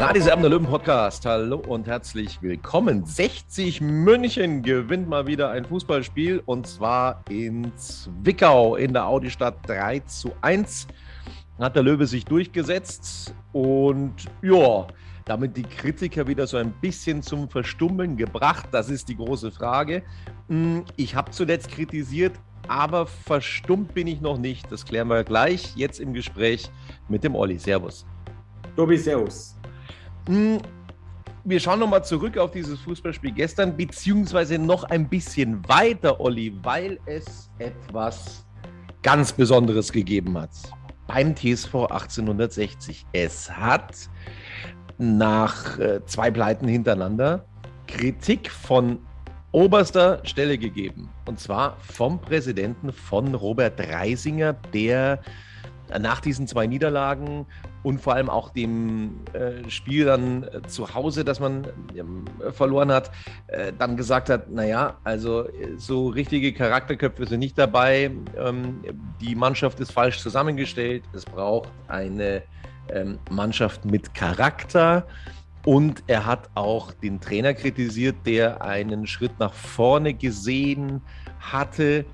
Radis Erben der Löwen Podcast. Hallo und herzlich willkommen. 60 München gewinnt mal wieder ein Fußballspiel und zwar in Zwickau in der Audistadt 3 zu 1. Hat der Löwe sich durchgesetzt und ja, damit die Kritiker wieder so ein bisschen zum Verstummeln gebracht. Das ist die große Frage. Hm, Ich habe zuletzt kritisiert, aber verstummt bin ich noch nicht. Das klären wir gleich jetzt im Gespräch mit dem Olli. Servus. Tobi, Servus. Hm, Wir schauen nochmal zurück auf dieses Fußballspiel gestern, beziehungsweise noch ein bisschen weiter, Olli, weil es etwas ganz Besonderes gegeben hat. Beim TSV 1860. Es hat nach äh, zwei Pleiten hintereinander Kritik von oberster Stelle gegeben. Und zwar vom Präsidenten von Robert Reisinger, der nach diesen zwei Niederlagen und vor allem auch dem äh, Spiel dann äh, zu Hause, das man ähm, verloren hat, äh, dann gesagt hat, naja, also so richtige Charakterköpfe sind nicht dabei, ähm, die Mannschaft ist falsch zusammengestellt, es braucht eine ähm, Mannschaft mit Charakter. Und er hat auch den Trainer kritisiert, der einen Schritt nach vorne gesehen hatte.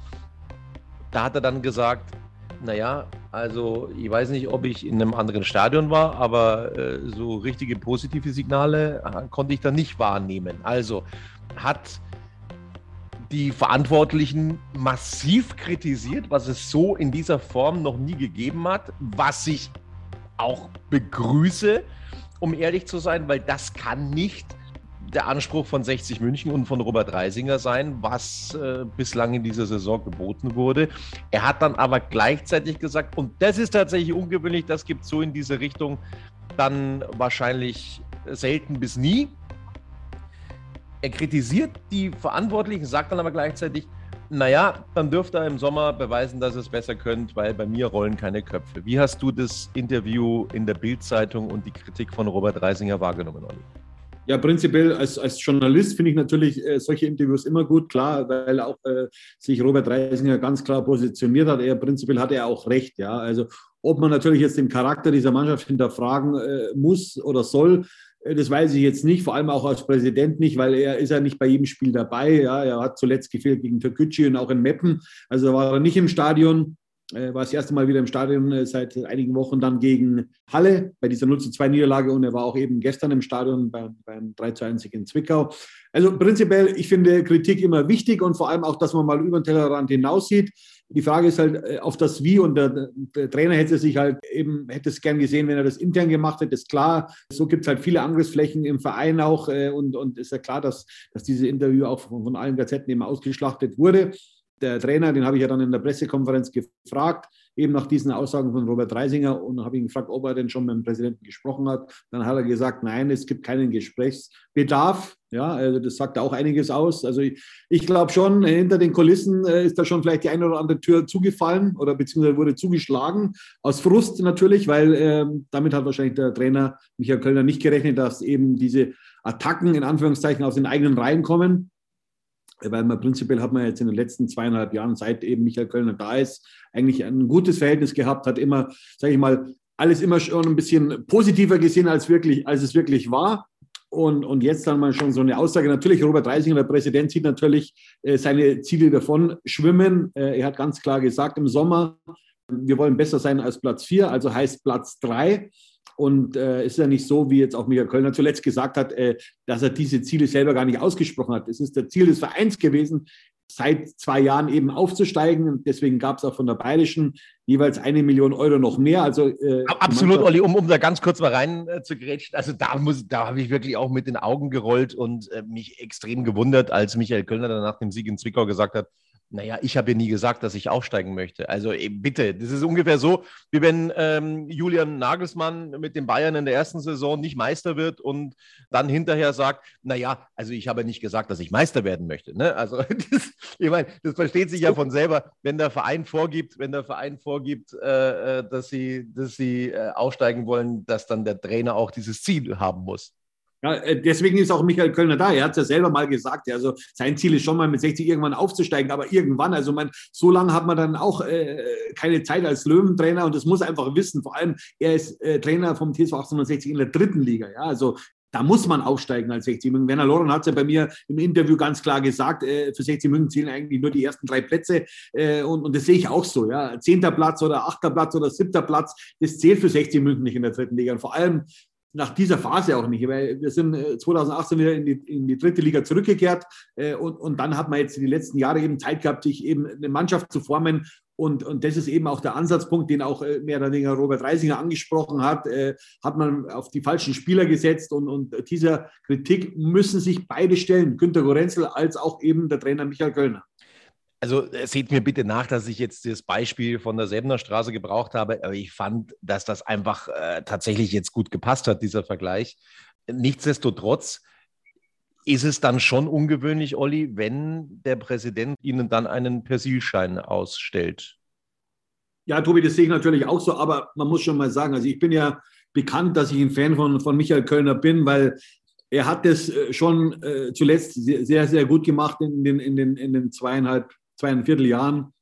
Da hat er dann gesagt, naja, also ich weiß nicht, ob ich in einem anderen Stadion war, aber äh, so richtige positive Signale äh, konnte ich da nicht wahrnehmen. Also hat die Verantwortlichen massiv kritisiert, was es so in dieser Form noch nie gegeben hat, was ich auch begrüße, um ehrlich zu sein, weil das kann nicht der Anspruch von 60 München und von Robert Reisinger sein, was äh, bislang in dieser Saison geboten wurde. Er hat dann aber gleichzeitig gesagt, und das ist tatsächlich ungewöhnlich, das gibt so in diese Richtung dann wahrscheinlich selten bis nie. Er kritisiert die Verantwortlichen, sagt dann aber gleichzeitig, naja, dann dürft ihr im Sommer beweisen, dass ihr es besser könnt, weil bei mir rollen keine Köpfe. Wie hast du das Interview in der Bild-Zeitung und die Kritik von Robert Reisinger wahrgenommen, Olli? Ja, prinzipiell als, als Journalist finde ich natürlich äh, solche Interviews immer gut, klar, weil auch äh, sich Robert Reisinger ganz klar positioniert hat. Er prinzipiell hat er auch recht, ja. Also ob man natürlich jetzt den Charakter dieser Mannschaft hinterfragen äh, muss oder soll, äh, das weiß ich jetzt nicht, vor allem auch als Präsident nicht, weil er ist ja nicht bei jedem Spiel dabei. Ja. Er hat zuletzt gefehlt gegen Türkgücü und auch in Meppen. Also war er nicht im Stadion. Äh, war das erste Mal wieder im Stadion äh, seit einigen Wochen dann gegen Halle bei dieser 0 zu 2 Niederlage und er war auch eben gestern im Stadion beim, beim 3 zu 1 in Zwickau. Also prinzipiell, ich finde Kritik immer wichtig und vor allem auch, dass man mal über den Tellerrand hinaussieht. Die Frage ist halt äh, auf das Wie und der, der Trainer hätte sich halt eben, hätte es gern gesehen, wenn er das intern gemacht hätte, ist klar. So gibt es halt viele Angriffsflächen im Verein auch und, und ist ja klar, dass, dass dieses Interview auch von, von allen Gazetten eben ausgeschlachtet wurde der Trainer, den habe ich ja dann in der Pressekonferenz gefragt, eben nach diesen Aussagen von Robert Reisinger und habe ihn gefragt, ob er denn schon mit dem Präsidenten gesprochen hat. Dann hat er gesagt, nein, es gibt keinen Gesprächsbedarf. Ja, also das sagt auch einiges aus. Also ich, ich glaube schon, hinter den Kulissen äh, ist da schon vielleicht die eine oder andere Tür zugefallen oder beziehungsweise wurde zugeschlagen. Aus Frust natürlich, weil äh, damit hat wahrscheinlich der Trainer Michael Kölner nicht gerechnet, dass eben diese Attacken in Anführungszeichen aus den eigenen Reihen kommen. Weil man prinzipiell hat man jetzt in den letzten zweieinhalb Jahren, seit eben Michael Kölner da ist, eigentlich ein gutes Verhältnis gehabt, hat immer, sage ich mal, alles immer schon ein bisschen positiver gesehen, als, wirklich, als es wirklich war. Und, und jetzt dann mal schon so eine Aussage. Natürlich, Robert Reisinger, der Präsident, sieht natürlich äh, seine Ziele davon schwimmen. Äh, er hat ganz klar gesagt im Sommer, wir wollen besser sein als Platz vier, also heißt Platz drei. Und äh, ist ja nicht so, wie jetzt auch Michael Kölner zuletzt gesagt hat, äh, dass er diese Ziele selber gar nicht ausgesprochen hat. Es ist der Ziel des Vereins gewesen, seit zwei Jahren eben aufzusteigen. Und deswegen gab es auch von der Bayerischen jeweils eine Million Euro noch mehr. Also äh, absolut, Olli, um, um da ganz kurz mal rein äh, zu grätschen. Also da muss, da habe ich wirklich auch mit den Augen gerollt und äh, mich extrem gewundert, als Michael Kölner dann nach dem Sieg in Zwickau gesagt hat, naja, ich habe ja nie gesagt, dass ich aufsteigen möchte. Also bitte, das ist ungefähr so, wie wenn ähm, Julian Nagelsmann mit den Bayern in der ersten Saison nicht Meister wird und dann hinterher sagt, naja, also ich habe nicht gesagt, dass ich Meister werden möchte. Ne? Also das, ich meine, das versteht sich ja von selber, wenn der Verein vorgibt, wenn der Verein vorgibt, äh, äh dass sie, dass sie äh, aufsteigen wollen, dass dann der Trainer auch dieses Ziel haben muss. Ja, äh, deswegen ist auch Michael Kölner da. Er hat es ja selber mal gesagt. Also sein Ziel ist schon mal mit 60 irgendwann aufzusteigen, aber irgendwann, also man, so lange hat man dann auch äh, keine Zeit als Löwentrainer und das muss einfach wissen. Vor allem, er ist äh, Trainer vom TSV 1860 in der dritten Liga. Ja, also da muss man aufsteigen als 60 München. Werner Loren hat es ja bei mir im Interview ganz klar gesagt, äh, für 60 München zählen eigentlich nur die ersten drei Plätze. Äh, und, und, das sehe ich auch so. Ja. Zehnter Platz oder achter Platz oder siebter Platz, das zählt für 60 München nicht in der dritten Liga. Und vor allem nach dieser Phase auch nicht, weil wir sind 2018 äh, wieder in die, in die dritte Liga zurückgekehrt äh, und, und dann hat man jetzt die letzten Jahre eben Zeit gehabt, sich eben eine Mannschaft zu formen und, und das ist eben auch der Ansatzpunkt, den auch äh, mehr oder weniger Robert Reisinger angesprochen hat, äh, hat man auf die falschen Spieler gesetzt und, und dieser Kritik müssen sich beide stellen, Günter Gorenzel als auch eben der Trainer Michael Kölner. Also äh, seht mir bitte nach, dass ich jetzt das Beispiel von der Säbener Straße gebraucht habe, aber ich fand, dass das einfach äh, tatsächlich jetzt gut gepasst hat, dieser Vergleich. Nichtsdestotrotz ist es dann schon ungewöhnlich, Olli, wenn der Präsident Ihnen dann einen Persilschein ausstellt. Ja, Tobi, das sehe ich natürlich auch so, aber man muss schon mal sagen, also ich bin ja bekannt, dass ich ein Fan von, von Michael Kölner bin, weil er hat das äh, schon äh, zuletzt sehr, sehr gut gemacht in den, in den, in den zweieinhalb zweieinviertel Jahren.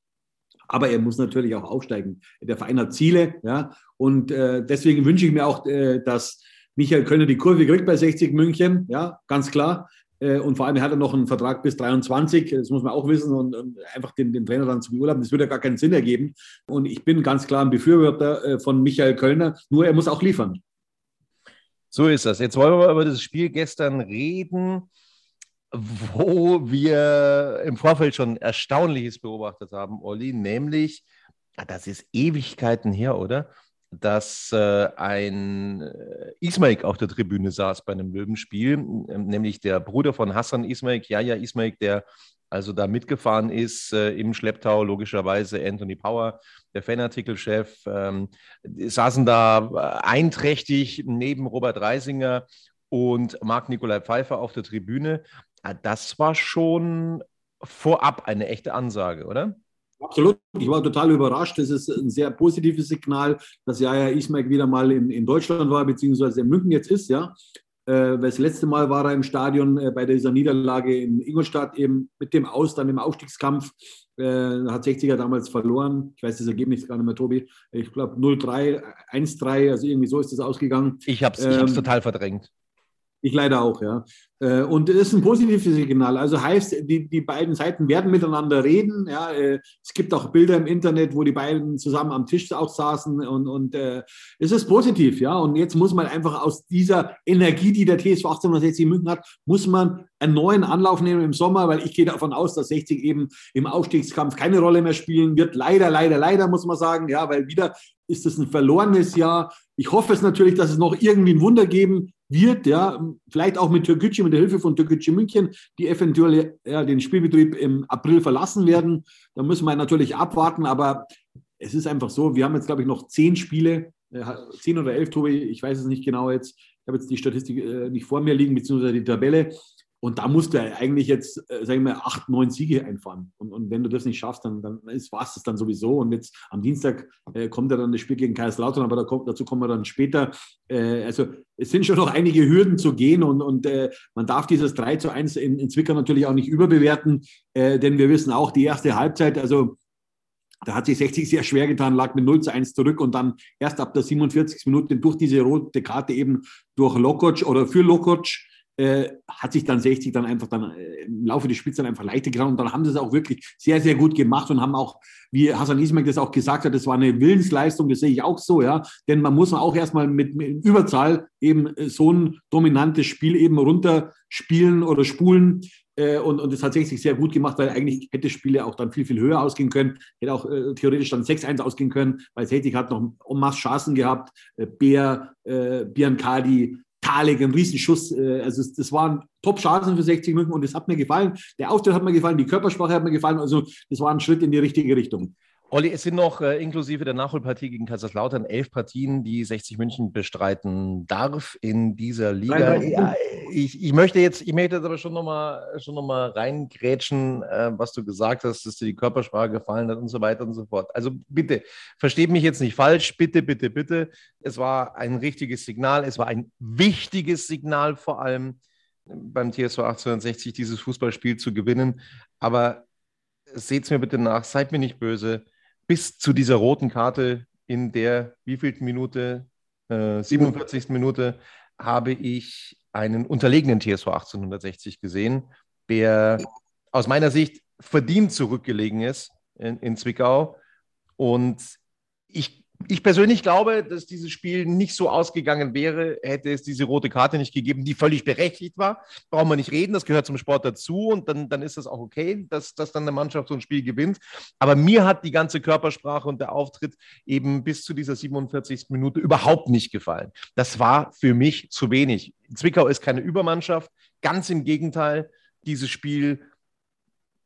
Aber er muss natürlich auch aufsteigen. Der Verein hat Ziele, ja. Und äh, deswegen wünsche ich mir auch, äh, dass Michael Kölner die Kurve kriegt bei 60 München, ja, ganz klar. Äh, und vor allem hat er noch einen Vertrag bis 23, das muss man auch wissen, und, und einfach den, den, Trainer dann zu beurlauben, das würde ja gar keinen Sinn ergeben. Und ich bin ganz klar ein Befürworter äh, von Michael Kölner, nur er muss auch liefern. So ist das. Jetzt wollen wir über das Spiel gestern reden wo wir im Vorfeld schon Erstaunliches beobachtet haben, Olli, nämlich, ah, das ist Ewigkeiten her, oder? Dass äh, ein äh, Ismaik auf der Tribüne saß bei einem Löwenspiel, nämlich der Bruder von Hassan Ismaik, Jaja Ismaik, der also da mitgefahren ist äh, im Schlepptau, logischerweise Anthony Power, der Fanartikelchef, ähm, saßen da äh, einträchtig neben Robert Reisinger und Marc-Nikolai Pfeiffer auf der Tribüne. Ah, das war schon vorab eine echte Ansage, oder? Absolut. Ich war total überrascht. Das ist ein sehr positives Signal, dass Jaja Ismail wieder mal in, in Deutschland war, beziehungsweise in München jetzt ist, ja. Äh, das letzte Mal war er im Stadion äh, bei dieser Niederlage in Ingolstadt eben mit dem Aus, dann im Aufstiegskampf. Äh, hat 60er damals verloren. Ich weiß das Ergebnis gar nicht mehr, Tobi. Ich glaube 0-3, 1-3, also irgendwie so ist das ausgegangen. Ich habe es ähm, total verdrängt. Ich leider auch, ja. Äh, und das ist ein positives Signal. Also heißt, die, die beiden Seiten werden miteinander reden. Ja, äh, es gibt auch Bilder im Internet, wo die beiden zusammen am Tisch auch saßen und, und äh, es ist positiv, ja. Und jetzt muss man einfach aus dieser Energie, die der TSV 1860 München hat, muss man einen neuen Anlauf nehmen im Sommer, weil ich gehe davon aus, dass 60 eben im Aufstiegskampf keine Rolle mehr spielen wird. Leider, leider, leider muss man sagen, ja, weil wieder ist es ein verlorenes Jahr. Ich hoffe es natürlich, dass es noch irgendwie ein Wunder geben wird, ja, vielleicht auch mit Türkgücü, mit der Hilfe von Türkgücü München, die eventuell ja, den Spielbetrieb im April verlassen werden. Da müssen wir natürlich abwarten, aber es ist einfach so, wir haben jetzt, glaube ich, noch zehn Spiele, äh, zehn oder elf, Tobi, ich weiß es nicht genau jetzt, ich habe jetzt die Statistik äh, nicht vor mir liegen, beziehungsweise die Tabelle. Und da musst du eigentlich jetzt, äh, sagen wir, acht, neun Siege einfahren. Und, und wenn du das nicht schaffst, dann, dann war es das dann sowieso. Und jetzt am Dienstag äh, kommt ja dann das Spiel gegen Kaiserslautern, aber da kommt, dazu kommen wir dann später. Äh, also es sind schon noch einige Hürden zu gehen und, und äh, man darf dieses 3 zu 1 in, in Zwickau natürlich auch nicht überbewerten, äh, denn wir wissen auch, die erste Halbzeit, also da hat sich 60 sehr schwer getan, lag mit 0 zu 1 zurück und dann erst ab der 47. Minute durch diese rote Karte eben durch Lokoc oder für Lokoc äh, hat sich dann 60 dann einfach dann äh, im Laufe des Spiels dann einfach leichter getan und dann haben sie es auch wirklich sehr, sehr gut gemacht und haben auch, wie Hassan Ismail das auch gesagt hat, das war eine Willensleistung, das sehe ich auch so, ja, denn man muss auch erstmal mit, mit Überzahl eben äh, so ein dominantes Spiel eben runterspielen oder spulen und, und das hat 60 sehr gut gemacht, weil eigentlich hätte Spiele auch dann viel, viel höher ausgehen können, hätte auch theoretisch dann 6-1 ausgehen können, weil 60 hat noch en masse Chancen gehabt, Bär, Biancadi, Talik, ein Riesenschuss. Äh, also das waren Top-Chancen für 60 Minuten und es hat mir gefallen. Der Auftritt hat mir gefallen, die Körpersprache hat mir gefallen. Also das war ein Schritt in die richtige Richtung. Olli, es sind noch äh, inklusive der Nachholpartie gegen Kaiserslautern elf Partien, die 60 München bestreiten darf in dieser Liga. Ja, ich, ich, möchte jetzt, ich möchte jetzt aber schon nochmal schon noch mal reingrätschen, äh, was du gesagt hast, dass dir die Körpersprache gefallen hat und so weiter und so fort. Also bitte, versteht mich jetzt nicht falsch, bitte, bitte, bitte. Es war ein richtiges Signal, es war ein wichtiges Signal vor allem beim TSV 1860 dieses Fußballspiel zu gewinnen. Aber seht es mir bitte nach, seid mir nicht böse bis zu dieser roten Karte in der wievielten Minute, äh, 47. Minute, habe ich einen unterlegenen TSV 1860 gesehen, der aus meiner Sicht verdient zurückgelegen ist in, in Zwickau. Und ich ich persönlich glaube, dass dieses Spiel nicht so ausgegangen wäre, hätte es diese rote Karte nicht gegeben, die völlig berechtigt war. Brauchen wir nicht reden, das gehört zum Sport dazu und dann, dann ist das auch okay, dass, dass dann eine Mannschaft so ein Spiel gewinnt. Aber mir hat die ganze Körpersprache und der Auftritt eben bis zu dieser 47. Minute überhaupt nicht gefallen. Das war für mich zu wenig. Zwickau ist keine Übermannschaft, ganz im Gegenteil. Dieses Spiel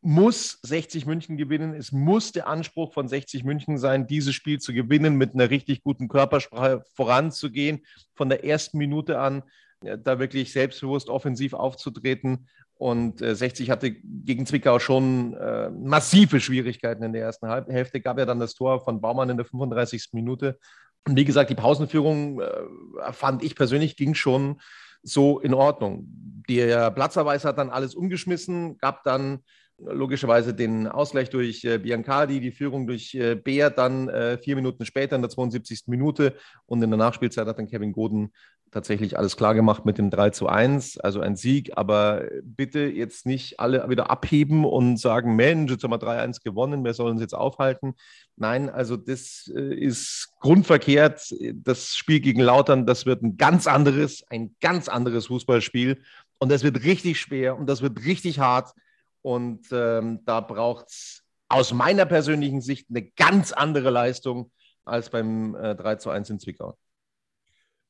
muss 60 München gewinnen. Es muss der Anspruch von 60 München sein, dieses Spiel zu gewinnen, mit einer richtig guten Körpersprache voranzugehen, von der ersten Minute an da wirklich selbstbewusst offensiv aufzutreten. Und äh, 60 hatte gegen Zwickau schon äh, massive Schwierigkeiten in der ersten Hälfte. Gab ja dann das Tor von Baumann in der 35. Minute. Und wie gesagt, die Pausenführung äh, fand ich persönlich ging schon so in Ordnung. Der Platzerweis hat dann alles umgeschmissen, gab dann logischerweise den Ausgleich durch äh, Biancardi, die Führung durch äh, Beer, dann äh, vier Minuten später in der 72. Minute und in der Nachspielzeit hat dann Kevin Goden tatsächlich alles klar gemacht mit dem 3 zu 1, also ein Sieg, aber bitte jetzt nicht alle wieder abheben und sagen, Mensch, jetzt haben wir 3-1 gewonnen, wir sollen uns jetzt aufhalten. Nein, also das äh, ist grundverkehrt. Das Spiel gegen Lautern, das wird ein ganz anderes, ein ganz anderes Fußballspiel und das wird richtig schwer und das wird richtig hart und ähm, da braucht es aus meiner persönlichen Sicht eine ganz andere Leistung als beim äh, 3 zu 1 in Zwickau.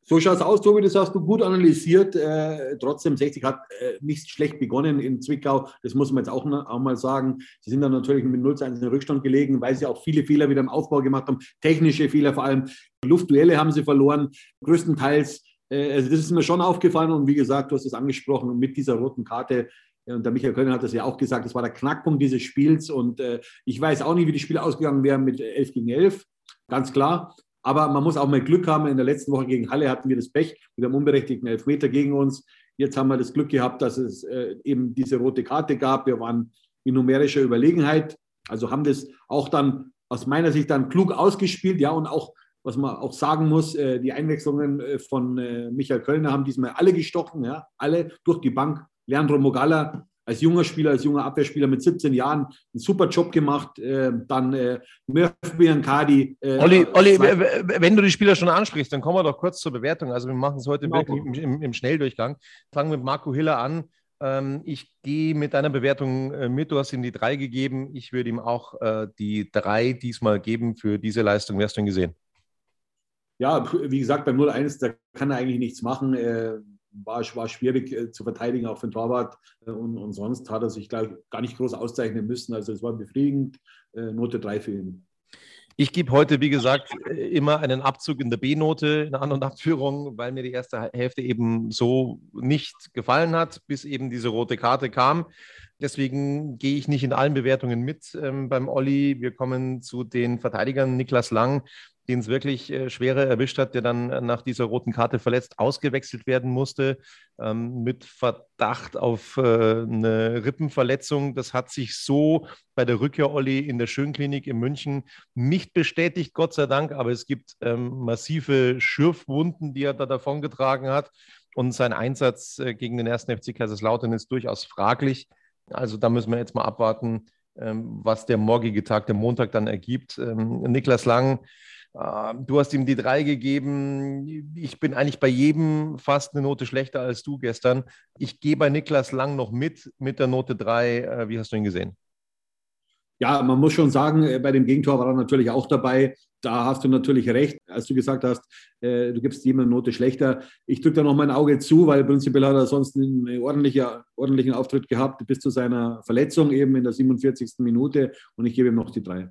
So schaut es aus, Tobi, das hast du gut analysiert. Äh, trotzdem, 60 hat äh, nicht schlecht begonnen in Zwickau. Das muss man jetzt auch, auch mal sagen. Sie sind dann natürlich mit 0 zu 1 in Rückstand gelegen, weil sie auch viele Fehler wieder im Aufbau gemacht haben. Technische Fehler vor allem. Luftduelle haben sie verloren, größtenteils. Äh, also das ist mir schon aufgefallen. Und wie gesagt, du hast es angesprochen, mit dieser roten Karte und der Michael Kölner hat das ja auch gesagt, das war der Knackpunkt dieses Spiels. Und äh, ich weiß auch nicht, wie die Spiele ausgegangen wären mit 11 gegen 11, ganz klar. Aber man muss auch mal Glück haben. In der letzten Woche gegen Halle hatten wir das Pech mit einem unberechtigten Elfmeter gegen uns. Jetzt haben wir das Glück gehabt, dass es äh, eben diese rote Karte gab. Wir waren in numerischer Überlegenheit. Also haben das auch dann aus meiner Sicht dann klug ausgespielt. Ja, und auch, was man auch sagen muss, äh, die Einwechslungen äh, von äh, Michael Kölner haben diesmal alle gestochen. Ja, alle durch die Bank Leandro Mogalla als junger Spieler, als junger Abwehrspieler mit 17 Jahren einen super Job gemacht. Äh, dann äh, Murphy und Cardi. Äh, Olli, Olli wenn du die Spieler schon ansprichst, dann kommen wir doch kurz zur Bewertung. Also wir machen es heute wirklich im, im, Schnelldurchgang. Fangen mit Marco Hiller an. Ähm, ich gehe mit deiner Bewertung äh, mit. Du hast ihm die drei gegeben. Ich würde ihm auch äh, die drei diesmal geben für diese Leistung. Wie hast du ihn gesehen? Ja, wie gesagt, beim 0-1, da kann er eigentlich nichts machen. War, war schwierig äh, zu verteidigen, auch für den Torwart. Äh, und, und sonst hat er sich, glaube ich, gar nicht groß auszeichnen müssen. Also es war befriedigend. Äh, Note 3 für ihn. Ich gebe heute, wie gesagt, immer einen Abzug in der B-Note in der anderen Abführung, weil mir die erste Hälfte eben so nicht gefallen hat, bis eben diese rote Karte kam. Deswegen gehe ich nicht in allen Bewertungen mit ähm, beim Olli. Wir kommen zu den Verteidigern. Niklas Lang den es wirklich äh, schwerer erwischt hat, der dann äh, nach dieser roten Karte verletzt ausgewechselt werden musste, ähm, mit Verdacht auf äh, eine Rippenverletzung. Das hat sich so bei der Rückkehr Olli in der Schönklinik in München nicht bestätigt, Gott sei Dank, aber es gibt ähm, massive Schürfwunden, die er da davongetragen hat. Und sein Einsatz äh, gegen den ersten FC Kaiserslautern ist durchaus fraglich. Also da müssen wir jetzt mal abwarten, ähm, was der morgige Tag, der Montag dann ergibt. Ähm, Niklas Lang ähm, du hast ihm die drei gegeben. Ich bin eigentlich bei jedem fast eine Note schlechter als du gestern. Ich gehe bei Niklas Lang noch mit, mit der Note drei. Äh, wie hast du ihn gesehen? Ja, man muss schon sagen, äh, bei dem Gegentor war er natürlich auch dabei. Da hast du natürlich recht, als du gesagt hast, äh, du gibst jemandem eine Note schlechter. Ich drücke da noch mein Auge zu, weil prinzipiell hat er sonst einen ordentlichen, ordentlichen Auftritt gehabt bis zu seiner Verletzung eben in der 47. Minute und ich gebe ihm noch die drei.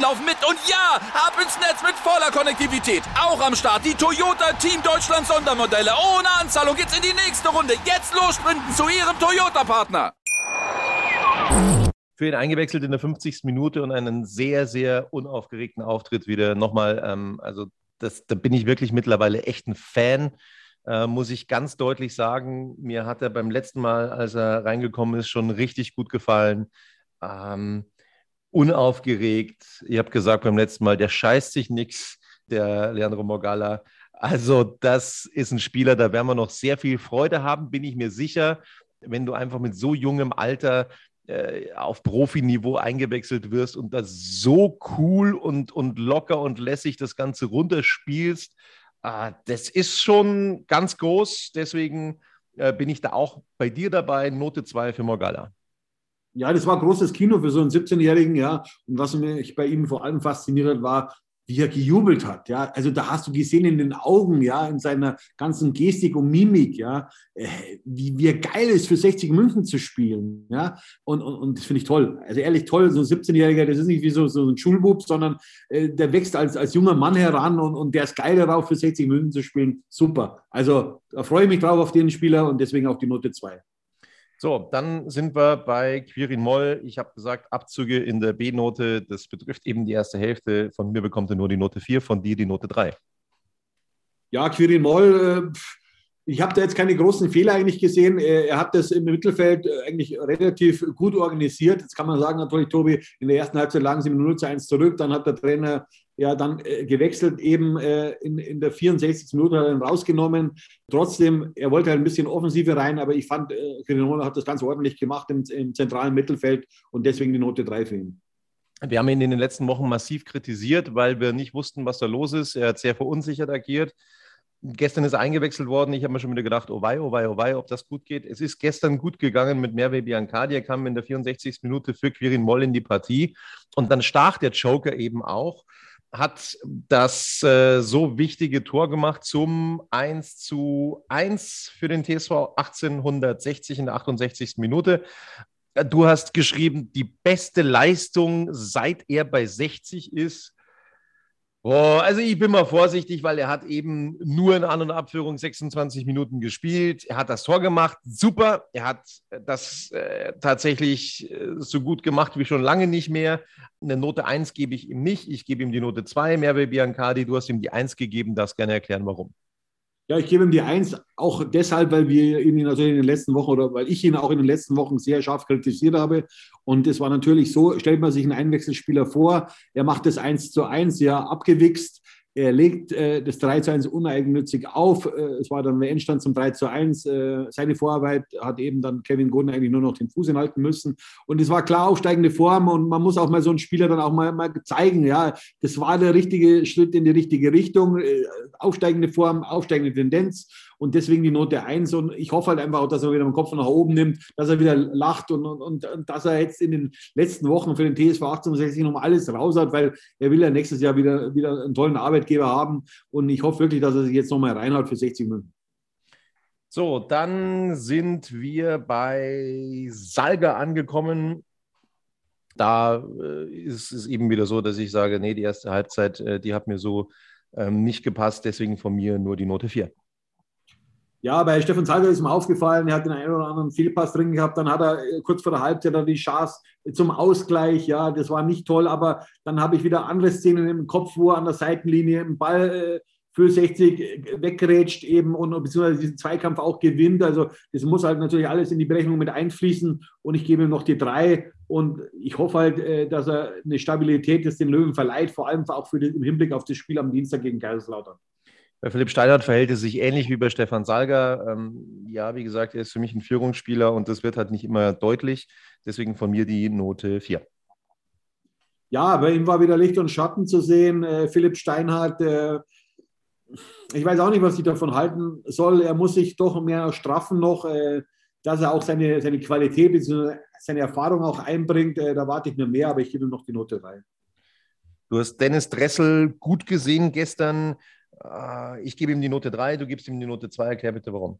laufen mit. Und ja, ab ins Netz mit voller Konnektivität. Auch am Start die Toyota Team Deutschland Sondermodelle. Ohne Anzahlung geht's in die nächste Runde. Jetzt los sprinten zu ihrem Toyota-Partner. Für ihn eingewechselt in der 50. Minute und einen sehr, sehr unaufgeregten Auftritt wieder. Nochmal, ähm, also das, da bin ich wirklich mittlerweile echt ein Fan. Äh, muss ich ganz deutlich sagen, mir hat er beim letzten Mal, als er reingekommen ist, schon richtig gut gefallen. Ähm, unaufgeregt. Ich habe gesagt beim letzten Mal, der scheißt sich nichts, der Leandro Morgalla. Also das ist ein Spieler, da werden wir noch sehr viel Freude haben, bin ich mir sicher, wenn du einfach mit so jungem Alter äh, auf Profiniveau eingewechselt wirst und das so cool und, und locker und lässig das Ganze runterspielst. Äh, das ist schon ganz groß. Deswegen äh, bin ich da auch bei dir dabei. Note 2 für Morgalla. Ja, das war großes Kino für so einen 17-Jährigen, ja. Und was mich bei ihm vor allem fasziniert hat, war, wie er gejubelt hat. Ja, also da hast du gesehen in den Augen, ja, in seiner ganzen Gestik und Mimik, ja, äh, wie, wie geil ist, für 60 München zu spielen. Ja, und, und, und das finde ich toll. Also ehrlich toll, so ein 17-Jähriger, das ist nicht wie so, so ein Schulbub, sondern äh, der wächst als, als junger Mann heran und, und der ist geil darauf, für 60 München zu spielen. Super. Also da freue ich mich drauf auf den Spieler und deswegen auch die Note 2. So, dann sind wir bei Quirin Moll. Ich habe gesagt, Abzüge in der B-Note, das betrifft eben die erste Hälfte. Von mir bekommt er nur die Note 4, von dir die Note 3. Ja, Quirin Moll, äh, ich habe da jetzt keine großen Fehler eigentlich gesehen. Er hat das im Mittelfeld äh, eigentlich relativ gut organisiert. Jetzt kann man sagen, natürlich, Tobi, in der ersten Halbzeit lagen sie mit 0 zu 1 zurück. Dann hat der Trainer ja dann äh, gewechselt, eben äh, in, in der 64. Minute hat er ihn rausgenommen. Trotzdem, er wollte halt ein bisschen Offensive rein, aber ich fand, äh, Grinola hat das ganz ordentlich gemacht im, im zentralen Mittelfeld und deswegen die Note 3 für ihn. Wir haben ihn in den letzten Wochen massiv kritisiert, weil wir nicht wussten, was da los ist. Er hat sehr verunsichert agiert. Gestern ist er eingewechselt worden. Ich habe mir schon wieder gedacht, oh wei, oh wei, oh wei, ob das gut geht. Es ist gestern gut gegangen mit Merve Biancardi. Er kam in der 64. Minute für Quirin Moll in die Partie. Und dann stach der Joker eben auch hat das äh, so wichtige Tor gemacht zum 1 zu 1 für den TSV 1860 in der 68. Minute. Du hast geschrieben, die beste Leistung, seit er bei 60 ist. Boah, also ich bin mal vorsichtig, weil er hat eben nur in An- und Abführung 26 Minuten gespielt. Er hat das Tor gemacht, super. Er hat das äh, tatsächlich äh, so gut gemacht wie schon lange nicht mehr. Eine Note 1 gebe ich ihm nicht. Ich gebe ihm die Note 2. Merve Biancardi, du hast ihm die 1 gegeben. Darfst gerne erklären, warum. Ja, ich gebe ihm die Eins auch deshalb, weil wir ihn natürlich in den letzten Wochen oder weil ich ihn auch in den letzten Wochen sehr scharf kritisiert habe. Und es war natürlich so, stellt man sich einen Einwechselspieler vor, er macht das Eins zu Eins, ja, abgewichst. Er legt äh, das 3 zu 1 uneigennützig auf. Äh, es war dann der Endstand zum 3 zu 1. Äh, seine Vorarbeit hat eben dann Kevin Gordon eigentlich nur noch den Fuß hinhalten müssen. Und es war klar aufsteigende Form und man muss auch mal so einen Spieler dann auch mal, mal zeigen, ja, das war der richtige Schritt in die richtige Richtung. Äh, aufsteigende Form, aufsteigende Tendenz und deswegen die Note 1. Und ich hoffe halt einfach auch, dass er wieder den Kopf nach oben nimmt, dass er wieder lacht und, und, und, und dass er jetzt in den letzten Wochen für den TSV 1860 noch alles raus hat, weil er will ja nächstes Jahr wieder, wieder einen tollen Arbeitgeber haben. Und ich hoffe wirklich, dass er sich jetzt nochmal reinhaut für 60 Minuten. So, dann sind wir bei Salga angekommen. Da äh, ist es eben wieder so, dass ich sage, nee, die erste Halbzeit, äh, die hat mir so ähm, nicht gepasst, deswegen von mir nur die Note 4. Ja, bei Stefan Salger ist mir aufgefallen, er hat den einen oder anderen Fehlpass drin gehabt, dann hat er äh, kurz vor der Halbzeit die Chance zum Ausgleich, ja, das war nicht toll, aber dann habe ich wieder andere Szenen im Kopf, wo er an der Seitenlinie einen Ball äh, für 60 äh, weggerätscht eben und beziehungsweise diesen Zweikampf auch gewinnt. Also das muss halt natürlich alles in die Berechnung mit einfließen und ich gebe ihm noch die drei und ich hoffe halt, dass er eine Stabilität des den Löwen verleiht, vor allem auch für den, im Hinblick auf das Spiel am Dienstag gegen Kaiserslautern. Bei Philipp Steinhardt verhält es sich ähnlich wie bei Stefan Salger. Ähm, ja, wie gesagt, er ist für mich ein Führungsspieler und das wird halt nicht immer deutlich. Deswegen von mir die Note 4. Ja, bei ihm war wieder Licht und Schatten zu sehen. Äh, Philipp Steinhardt, äh, ich weiß auch nicht, was ich davon halten soll. Er muss sich doch mehr straffen noch, äh, dass er auch seine, seine Qualität bzw. seine Erfahrung auch einbringt. Äh, da warte ich mir mehr, aber ich gebe ihm noch die Note 3. Du hast Dennis Dressel gut gesehen gestern. Äh, ich gebe ihm die Note 3, du gibst ihm die Note 2. Erklär bitte warum.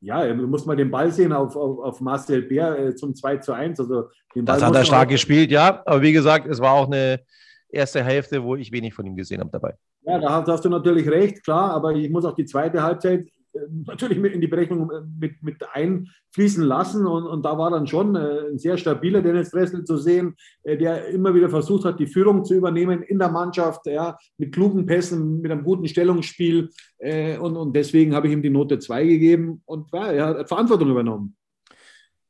Ja, du musst mal den Ball sehen auf, auf, auf Marcel Bär äh, zum 2 zu 1. Also das hat er stark gespielt, ja. Aber wie gesagt, es war auch eine erste Hälfte, wo ich wenig von ihm gesehen habe dabei. Ja, da hast, hast du natürlich recht, klar. Aber ich muss auch die zweite Halbzeit natürlich mit in die Berechnung äh, mit, mit einfließen lassen. Und, und da war dann schon äh, ein sehr stabiler Dennis Dressel zu sehen, äh, der immer wieder versucht hat, die Führung zu übernehmen in der Mannschaft, ja, mit klugen Pässen, mit einem guten Stellungsspiel. Und, und deswegen habe ich ihm die Note 2 gegeben und ja, er hat Verantwortung übernommen.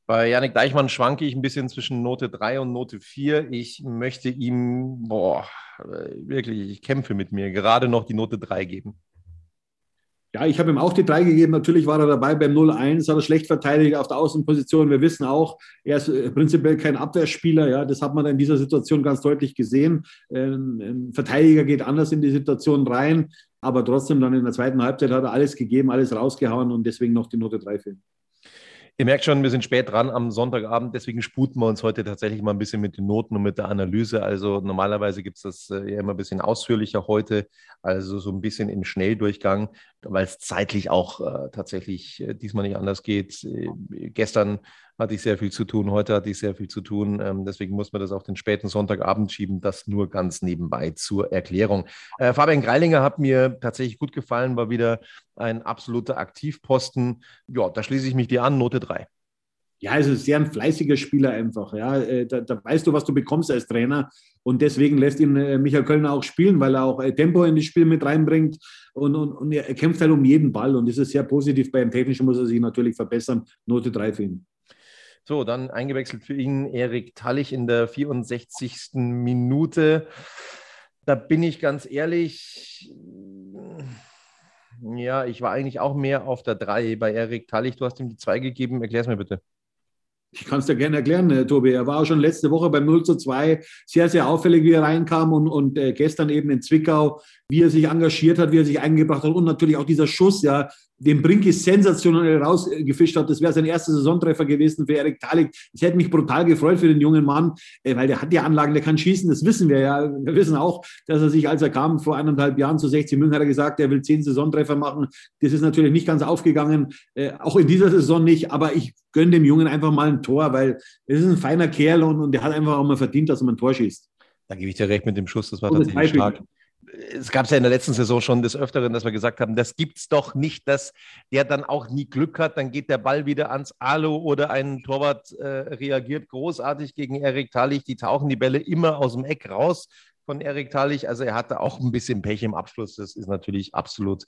Bei Janik Deichmann schwanke ich ein bisschen zwischen Note 3 und Note 4. Ich möchte ihm, boah, wirklich, ich kämpfe mit mir, gerade noch die Note 3 geben. Ja, ich habe ihm auch die drei gegeben. Natürlich war er dabei beim 0-1, hat er schlecht verteidigt auf der Außenposition. Wir wissen auch, er ist äh, prinzipiell kein Abwehrspieler. Ja, das hat man in dieser Situation ganz deutlich gesehen. Ähm, ein Verteidiger geht anders in die Situation rein, aber trotzdem dann in der zweiten Halbzeit hat er alles gegeben, alles rausgehauen und deswegen noch die Note 3 für ihn. Ihr merkt schon, wir sind spät dran am Sonntagabend, deswegen sputen wir uns heute tatsächlich mal ein bisschen mit den Noten und mit der Analyse. Also normalerweise gibt es das äh, ja immer ein bisschen ausführlicher heute, also so ein bisschen im Schnelldurchgang, weil es zeitlich auch äh, tatsächlich äh, diesmal nicht anders geht. Äh, gestern hatte ich sehr viel zu tun, heute hatte ich sehr viel zu tun. Ähm, deswegen muss man das auf den späten Sonntagabend schieben. Das nur ganz nebenbei zur Erklärung. Äh, Fabian Greilinger hat mir tatsächlich gut gefallen, war wieder ein absoluter Aktivposten. Ja, da schließe ich mich dir an, Note 3. Ja, also sehr ein fleißiger Spieler einfach. Ja, äh, da, da, weißt du, was du bekommst als Trainer. Und deswegen lässt ihn äh, Michael Kölner auch spielen, weil er auch äh, Tempo in das Spiel mit reinbringt. Und, und, und er kämpft halt um jeden Ball. Und das ist sehr positiv. Beim Technischen muss er sich natürlich verbessern. Note 3 für ihn. So, dann eingewechselt für ihn Erik Tallich in der 64. Minute. Da bin ich ganz ehrlich, ja, ich war eigentlich auch mehr auf der 3 bei Erik Tallich. Du hast ihm die 2 gegeben. Erklär es mir bitte. Ich kann es dir gerne erklären, äh, Tobi. Er war auch schon letzte Woche beim 0 zu 2 sehr, sehr auffällig, wie er reinkam und, und äh, gestern eben in Zwickau, wie er sich engagiert hat, wie er sich eingebracht hat und natürlich auch dieser Schuss, ja, den Brinkis sensationell rausgefischt hat. Das wäre sein erster Saisontreffer gewesen für Erik Talik. Das hätte mich brutal gefreut für den jungen Mann, äh, weil der hat ja Anlagen, der kann schießen, das wissen wir ja. Wir wissen auch, dass er sich, als er kam vor eineinhalb Jahren zu 60 München, hat er gesagt, er will zehn Saisontreffer machen. Das ist natürlich nicht ganz aufgegangen, äh, auch in dieser Saison nicht, aber ich gönne dem Jungen einfach mal ein Tor, weil er ist ein feiner Kerl und, und der hat einfach auch mal verdient, dass er mal ein Tor schießt. Da gebe ich dir recht mit dem Schuss, das war und tatsächlich stark es gab es ja in der letzten Saison schon des Öfteren, dass wir gesagt haben, das gibt es doch nicht, dass der dann auch nie Glück hat, dann geht der Ball wieder ans Alu oder ein Torwart äh, reagiert großartig gegen Erik Talich, die tauchen die Bälle immer aus dem Eck raus von Erik Talich, also er hatte auch ein bisschen Pech im Abschluss, das ist natürlich absolut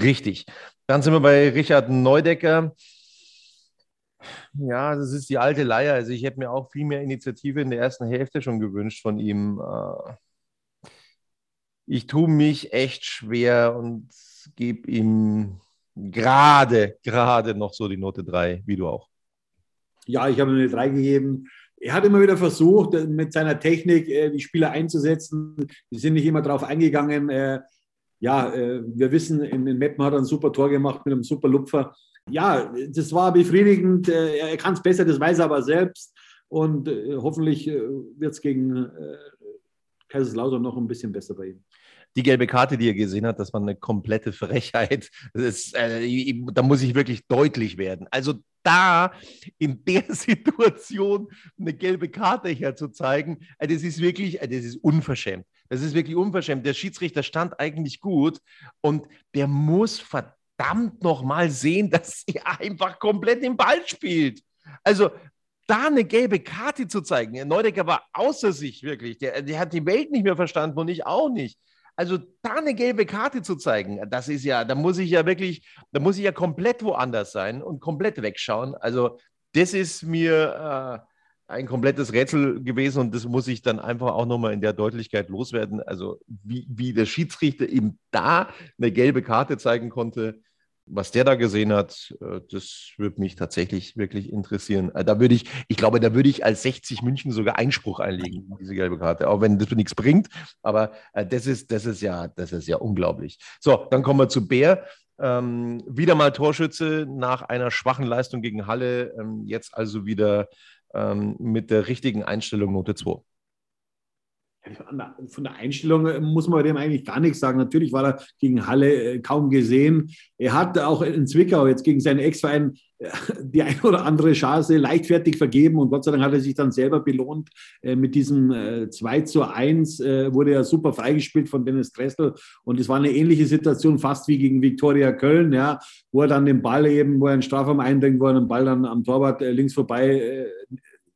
richtig. Dann sind wir bei Richard Neudecker. Ja, das ist die alte Leier. Also ich hätte mir auch viel mehr Initiative in der ersten Hälfte schon gewünscht von ihm. Äh, ich tue mich echt schwer und gebe ihm gerade, gerade noch so die Note 3, wie du auch. Ja, ich habe ihm eine 3 gegeben. Er hat immer wieder versucht, mit seiner Technik äh, die Spieler einzusetzen. Die sind nicht immer darauf eingegangen. Äh, ja, äh, wir wissen, in, in Meppen hat er ein super Tor gemacht mit einem super Lupfer. Ja, das war befriedigend. Er kann es besser, das weiß er aber selbst. Und hoffentlich wird es gegen Kaiserslautern noch ein bisschen besser bei ihm die gelbe Karte, die er gesehen hat, das war eine komplette Frechheit. Ist, äh, da muss ich wirklich deutlich werden. Also da in der Situation eine gelbe Karte herzuzeigen, äh, das ist wirklich, äh, das ist unverschämt. Das ist wirklich unverschämt. Der Schiedsrichter stand eigentlich gut und der muss verdammt nochmal sehen, dass er einfach komplett den Ball spielt. Also da eine gelbe Karte zu zeigen. Neudecker war außer sich wirklich. Der, der hat die Welt nicht mehr verstanden und ich auch nicht. Also da eine gelbe Karte zu zeigen, das ist ja, da muss ich ja wirklich, da muss ich ja komplett woanders sein und komplett wegschauen. Also das ist mir äh, ein komplettes Rätsel gewesen und das muss ich dann einfach auch nochmal in der Deutlichkeit loswerden. Also wie, wie der Schiedsrichter eben da eine gelbe Karte zeigen konnte, was der da gesehen hat, äh, das würde mich tatsächlich wirklich interessieren. Äh, da würde ich, ich glaube, da würde ich als 60 München sogar Einspruch einlegen, diese gelbe Karte, auch wenn das nichts bringt. Aber äh, das ist, das ist ja, das ist ja unglaublich. So, dann kommen wir zu Bär. Ähm, wieder mal Torschütze nach einer schwachen Leistung gegen Halle. Ähm, jetzt also wieder ähm, mit der richtigen Einstellung Note 2 von der Einstellung äh, muss man dem eigentlich gar nichts sagen. Natürlich war er gegen Halle äh, kaum gesehen. Er hat auch in Zwickau jetzt gegen seinen Ex-Verein äh, die ein oder andere Chance leichtfertig vergeben und Gott sei Dank hat er sich dann selber belohnt. Mit diesem 2 zu 1 wurde er super freigespielt von Dennis Dressel und es war eine ähnliche Situation fast wie gegen Viktoria Köln, ja, wo er dann den Ball eben, wo er einen Strafraum eindringt, wo er den Ball dann am Torwart links vorbei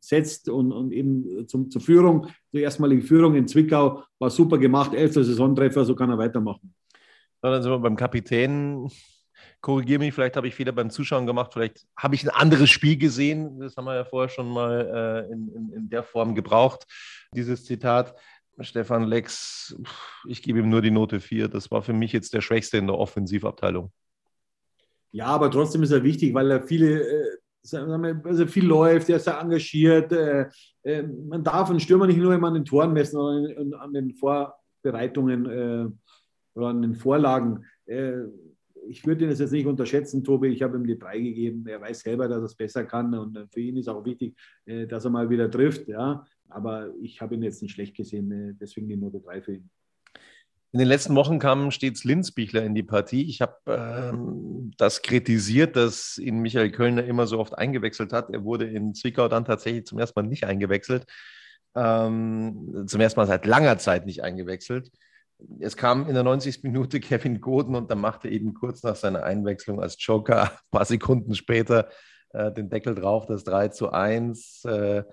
setzt und, und eben zum, zur Führung, zur erstmaligen Führung in Zwickau, war super gemacht, elfter Saisontreffer, so kann er weitermachen. dann sind wir beim Kapitän. Korrigiere mich, vielleicht habe ich Fehler beim Zuschauen gemacht, vielleicht habe ich ein anderes Spiel gesehen. Das haben wir ja vorher schon mal äh, in, in, in der Form gebraucht, dieses Zitat. Stefan Lex, ich gebe ihm nur die Note 4. Das war für mich jetzt der Schwächste in der Offensivabteilung. Ja, aber trotzdem ist er wichtig, weil er viele äh, also viel läuft, er ist sehr engagiert. Äh, äh, man darf einen Stürmer nicht nur immer an den Toren messen, sondern an den Vorbereitungen äh, oder an den Vorlagen. Ich würde ihn jetzt nicht unterschätzen, Tobi. Ich habe ihm die drei gegeben. Er weiß selber, dass er es besser kann. Und für ihn ist auch wichtig, dass er mal wieder trifft. Aber ich habe ihn jetzt nicht schlecht gesehen. Deswegen die Note 3 für ihn. In den letzten Wochen kam stets Linzbichler in die Partie. Ich habe ähm, das kritisiert, dass ihn Michael Kölner immer so oft eingewechselt hat. Er wurde in Zwickau dann tatsächlich zum ersten Mal nicht eingewechselt. Ähm, zum ersten Mal seit langer Zeit nicht eingewechselt. Es kam in der 90. Minute Kevin Goden und dann machte eben kurz nach seiner Einwechslung als Joker, ein paar Sekunden später, äh, den Deckel drauf, das 3 zu 1. Äh,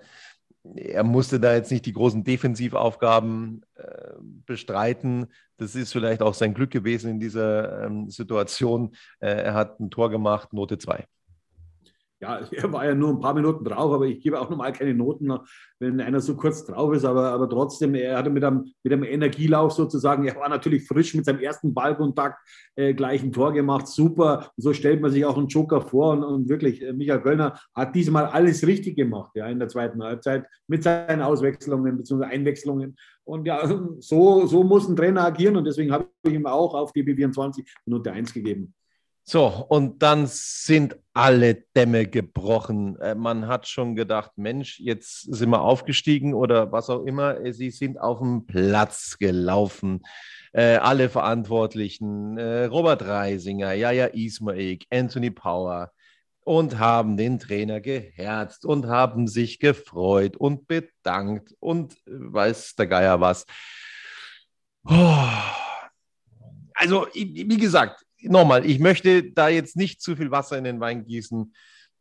er musste da jetzt nicht die großen Defensivaufgaben äh, bestreiten. Das ist vielleicht auch sein Glück gewesen in dieser ähm, Situation. Äh, er hat ein Tor gemacht, Note 2 ja, er war ja nur ein paar Minuten drauf, aber ich gebe auch normal keine Noten, wenn einer so kurz drauf ist. Aber, aber trotzdem, er hatte mit einem, mit einem Energielauf sozusagen, er war natürlich frisch mit seinem ersten Ballkontakt äh, gleich ein Tor gemacht. Super. Und so stellt man sich auch einen Joker vor. Und, und wirklich, äh, Michael Kölner hat diesmal alles richtig gemacht ja, in der zweiten Halbzeit mit seinen Auswechslungen bzw. Einwechslungen. Und ja, so, so muss ein Trainer agieren. Und deswegen habe ich ihm auch auf DB24 Minute 1 gegeben. So, und dann sind alle Dämme gebrochen. Äh, man hat schon gedacht, Mensch, jetzt sind wir aufgestiegen oder was auch immer. Äh, sie sind auf den Platz gelaufen. Äh, alle Verantwortlichen, äh, Robert Reisinger, Jaja Ismail, Anthony Power und haben den Trainer geherzt und haben sich gefreut und bedankt und weiß der Geier was. Oh. Also, wie gesagt, nochmal, ich möchte da jetzt nicht zu viel Wasser in den Wein gießen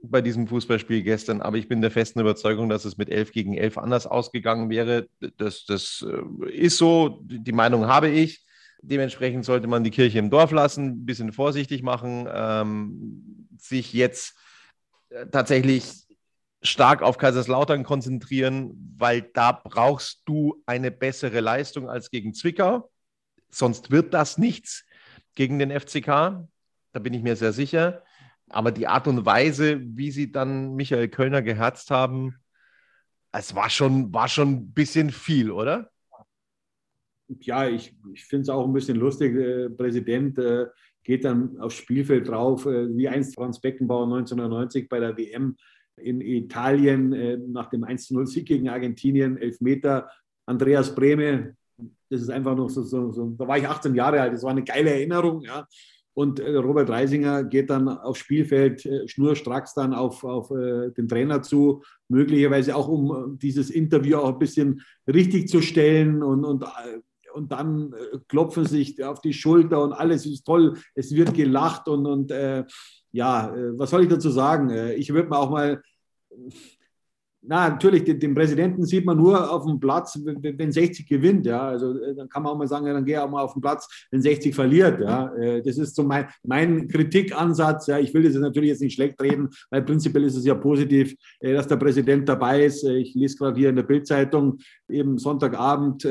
bei diesem Fußballspiel gestern, aber ich bin der festen Überzeugung, dass es mit 11 gegen 11 anders ausgegangen wäre. Das, das äh, ist so, die Meinung habe ich. Dementsprechend sollte man die Kirche im Dorf lassen, ein bisschen vorsichtig machen, ähm, sich jetzt äh, tatsächlich stark auf Kaiserslautern konzentrieren, weil da brauchst du eine bessere Leistung als gegen Zwickau sonst wird das nichts gegen den FCK. Da bin ich mir sehr sicher. Aber die Art und Weise, wie sie dann Michael Kölner geherzt haben, es war schon, war schon ein bisschen viel, oder? Ja, ich, ich finde es auch ein bisschen lustig. Der Präsident äh, geht dann aufs Spielfeld drauf, äh, wie einst Franz Beckenbauer 1990 bei der WM in Italien äh, nach dem 1-0-Sieg gegen Argentinien, Elfmeter. Andreas Brehme, das ist einfach noch so, so, so, da war ich 18 Jahre alt, das war eine geile Erinnerung. Ja. Und äh, Robert Reisinger geht dann aufs Spielfeld äh, schnurstracks dann auf, auf äh, den Trainer zu, möglicherweise auch um dieses Interview auch ein bisschen richtig zu stellen und, und, und dann klopfen sich auf die Schulter und alles ist toll, es wird gelacht und, und ja, was soll ich dazu sagen? Ich würde mir auch mal na, natürlich, den, den, Präsidenten sieht man nur auf dem Platz, wenn, wenn 60 gewinnt. Ja. Also äh, dann kann man auch mal sagen, ja, dann gehe auch mal auf den Platz, wenn 60 verliert. Ja. Äh, das ist so mein, mein Kritikansatz. Ja. Ich will das natürlich jetzt nicht schlecht reden, weil prinzipiell ist es ja positiv, äh, dass der Präsident dabei ist. Ich lese gerade hier in der Bildzeitung eben Sonntagabend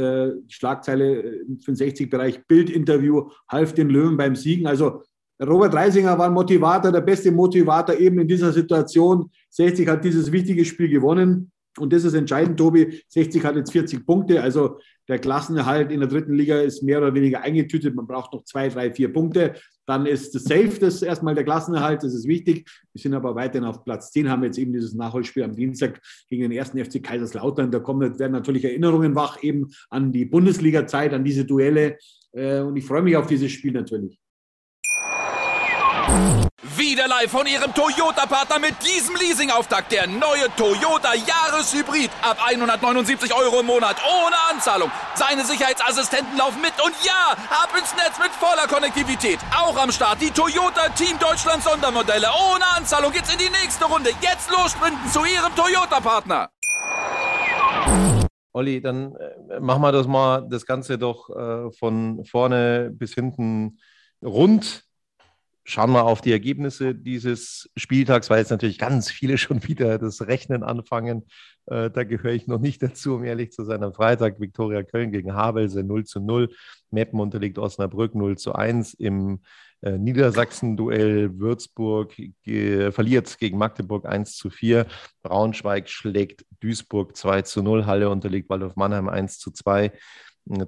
Schlagzeile für den 60-Bereich Bildinterview, half den Löwen beim Siegen. Also Robert Reisinger war ein Motivator, der beste Motivator eben in dieser Situation. 60 hat dieses wichtige Spiel gewonnen. Und das ist entscheidend, Tobi. 60 hat jetzt 40 Punkte. Also der Klassenerhalt in der dritten Liga ist mehr oder weniger eingetütet. Man braucht noch zwei, drei, vier Punkte. Dann ist das Safe, das erstmal der Klassenerhalt, das ist wichtig. Wir sind aber weiterhin auf Platz 10, haben jetzt eben dieses Nachholspiel am Dienstag gegen den ersten FC Kaiserslautern. Da kommen, werden natürlich Erinnerungen wach eben an die Bundesliga-Zeit, an diese Duelle. Äh, und ich freue mich auf dieses Spiel natürlich. Wieder live von Ihrem Toyota-Partner mit diesem Leasing-Auftakt. Der neue Toyota Jahreshybrid. Ab 179 Euro im Monat. Ohne Anzahlung. Seine Sicherheitsassistenten laufen mit. Und ja, ab ins Netz mit voller Konnektivität. Auch am Start die Toyota Team Deutschland Sondermodelle. Ohne Anzahlung geht's in die nächste Runde. Jetzt los sprinten zu Ihrem Toyota-Partner. Olli, dann äh, machen wir das mal, das Ganze doch äh, von vorne bis hinten rund schauen wir auf die Ergebnisse dieses Spieltags, weil jetzt natürlich ganz viele schon wieder das Rechnen anfangen. Äh, da gehöre ich noch nicht dazu, um ehrlich zu sein. Am Freitag Viktoria Köln gegen Havelse 0 zu 0. Meppen unterliegt Osnabrück 0 zu 1. Im äh, Niedersachsen-Duell Würzburg verliert gegen Magdeburg 1 zu 4. Braunschweig schlägt Duisburg 2 zu 0. Halle unterliegt Waldorf Mannheim 1 zu 2.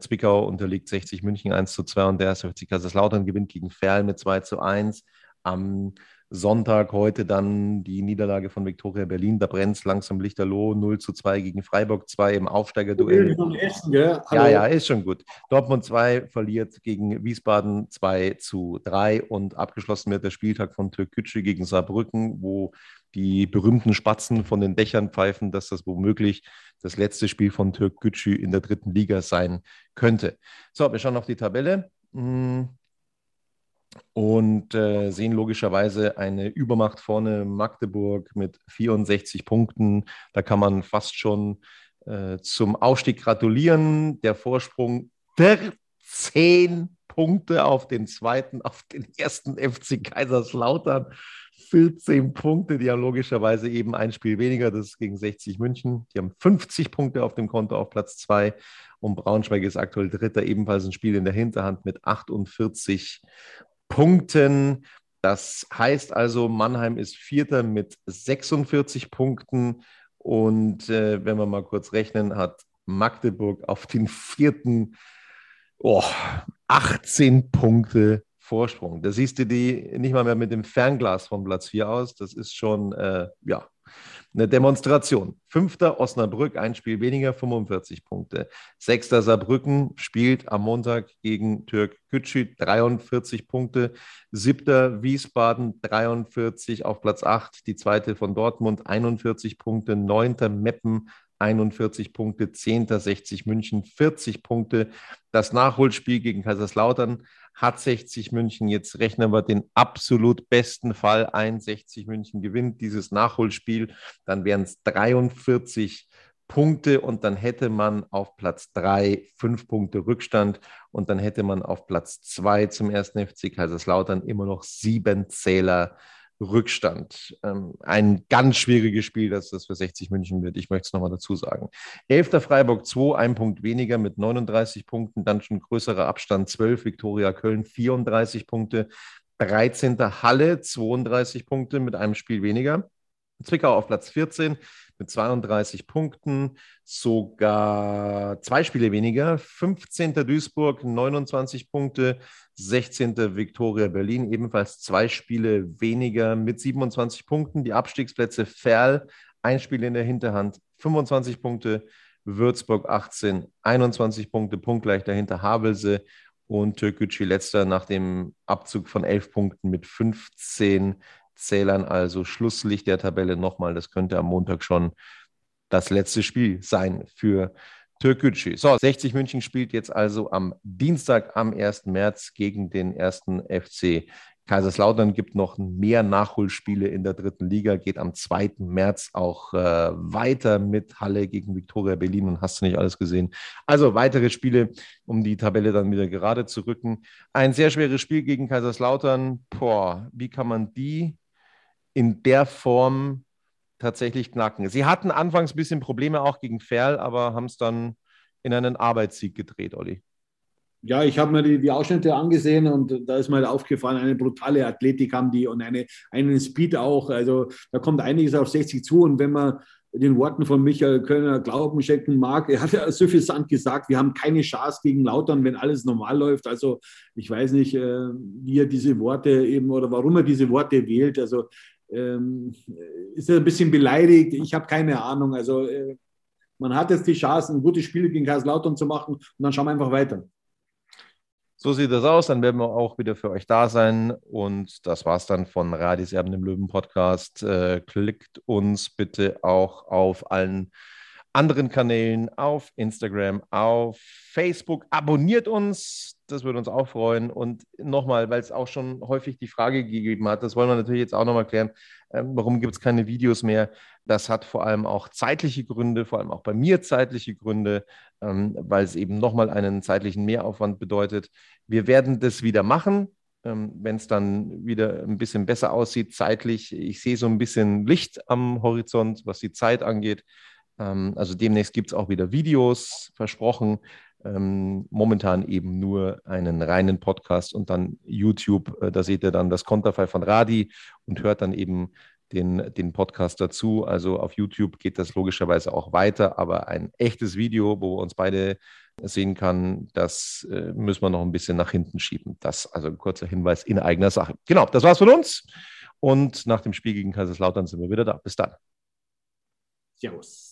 Zwickau unterliegt 60 München 1 zu 2 und der SFC Kaiserslautern gewinnt gegen Ferl mit 2 zu 1. Am Sonntag heute dann die Niederlage von Viktoria Berlin. Da brennt es langsam Lichterloh 0 zu 2 gegen Freiburg 2 im Aufsteigerduell. Ja, ja, ist schon gut. Dortmund 2 verliert gegen Wiesbaden 2 zu 3 und abgeschlossen wird der Spieltag von Türkgücü gegen Saarbrücken, wo die berühmten Spatzen von den Dächern pfeifen, dass das womöglich das letzte Spiel von Türk Gücü in der dritten Liga sein könnte. So, wir schauen auf die Tabelle hm. Und äh, sehen logischerweise eine Übermacht vorne Magdeburg mit 64 Punkten. Da kann man fast schon äh, zum Aufstieg gratulieren. Der Vorsprung 14 Punkte auf den zweiten, auf den ersten FC Kaiserslautern. 14 Punkte. Die haben logischerweise eben ein Spiel weniger. Das ist gegen 60 München. Die haben 50 Punkte auf dem Konto auf Platz 2. Und Braunschweig ist aktuell Dritter, ebenfalls ein Spiel in der Hinterhand mit 48 Punkten. Das heißt also, Mannheim ist Vierter mit 46 Punkten. Und äh, wenn wir mal kurz rechnen, hat Magdeburg auf den vierten oh, 18 Punkte Vorsprung. Da siehst du die nicht mal mehr mit dem Fernglas vom Platz 4 aus. Das ist schon, äh, ja, eine Demonstration. Fünfter Osnabrück, ein Spiel weniger, 45 Punkte. Sechster Saarbrücken spielt am Montag gegen Türk Gücü, 43 Punkte. Siebter Wiesbaden, 43 auf Platz 8. Die zweite von Dortmund, 41 Punkte. Neunter Meppen, 41 Punkte. Zehnter 60 München, 40 Punkte. Das Nachholspiel gegen Kaiserslautern hat 60 München. Jetzt rechnen wir den absolut besten Fall ein. 60 München gewinnt dieses Nachholspiel. Dann wären es 43 Punkte und dann hätte man auf Platz 3 fünf Punkte Rückstand und dann hätte man auf Platz 2 zum ersten FC Kaiserslautern immer noch sieben Zähler Rückstand. Ähm, ein ganz schwieriges Spiel, dass das für 60 München wird. Ich möchte es nochmal dazu sagen. Elfter Freiburg 2, ein Punkt weniger mit 39 Punkten, dann schon größerer Abstand 12, Viktoria Köln 34 Punkte, 13. Halle 32 Punkte mit einem Spiel weniger. Zwickau auf Platz 14 mit 32 Punkten, sogar zwei Spiele weniger. 15. Duisburg 29 Punkte, 16. Viktoria Berlin ebenfalls zwei Spiele weniger mit 27 Punkten. Die Abstiegsplätze Ferl, ein Spiel in der Hinterhand, 25 Punkte. Würzburg 18, 21 Punkte, punktgleich dahinter Havelse und Türkgücü letzter nach dem Abzug von 11 Punkten mit 15 Zählern, also Schlusslicht der Tabelle nochmal. Das könnte am Montag schon das letzte Spiel sein für Türkgücü. So, 60 München spielt jetzt also am Dienstag, am 1. März gegen den ersten FC Kaiserslautern gibt noch mehr Nachholspiele in der dritten Liga, geht am 2. März auch äh, weiter mit Halle gegen Viktoria Berlin und hast du nicht alles gesehen. Also weitere Spiele, um die Tabelle dann wieder gerade zu rücken. Ein sehr schweres Spiel gegen Kaiserslautern. Boah, wie kann man die in der Form tatsächlich knacken? Sie hatten anfangs ein bisschen Probleme auch gegen Ferl, aber haben es dann in einen Arbeitssieg gedreht, Olli. Ja, ich habe mir die, die, Ausschnitte angesehen und da ist mir halt aufgefallen, eine brutale Athletik haben die und eine, einen Speed auch. Also da kommt einiges auf 60 zu und wenn man den Worten von Michael Kölner Glauben schenken mag. Er hat ja so viel Sand gesagt, wir haben keine Chance gegen Lautern, wenn alles normal läuft. Also ich weiß nicht, äh, wie er diese Worte eben oder warum er diese Worte wählt. Also ähm, ist er ein bisschen beleidigt? Ich habe keine Ahnung. Also äh, man hat jetzt die Chance, ein gutes Spiel gegen Kaiserslautern zu machen und dann schauen wir einfach weiter. So sieht das aus. Dann werden wir auch wieder für euch da sein. Und das war's dann von Radis Erben im Löwen Podcast. Äh, klickt uns bitte auch auf allen anderen Kanälen, auf Instagram, auf Facebook. Abonniert uns, das würde uns auch freuen. Und nochmal, weil es auch schon häufig die Frage gegeben hat, das wollen wir natürlich jetzt auch nochmal klären, ähm, warum gibt es keine Videos mehr? Das hat vor allem auch zeitliche Gründe, vor allem auch bei mir zeitliche Gründe, ähm, weil es eben nochmal einen zeitlichen Mehraufwand bedeutet. Wir werden das wieder machen. Ähm, wenn es dann wieder ein bisschen besser aussieht zeitlich. Ich sehe so ein bisschen Licht am Horizont, was die Zeit angeht. Ähm, also demnächst gibt es auch wieder Videos, versprochen. Ähm, momentan eben nur einen reinen Podcast und dann YouTube. Äh, da seht ihr dann das Konterfei von Radi und hört dann eben den, den Podcast dazu. Also auf YouTube geht das logischerweise auch weiter, aber ein echtes Video, wo wir uns beide sehen kann, das äh, müssen wir noch ein bisschen nach hinten schieben. Das also ein kurzer Hinweis in eigener Sache. Genau, das war's von uns. Und nach dem Spiel gegen Kaiserslautern sind wir wieder da. Bis dann. Servus.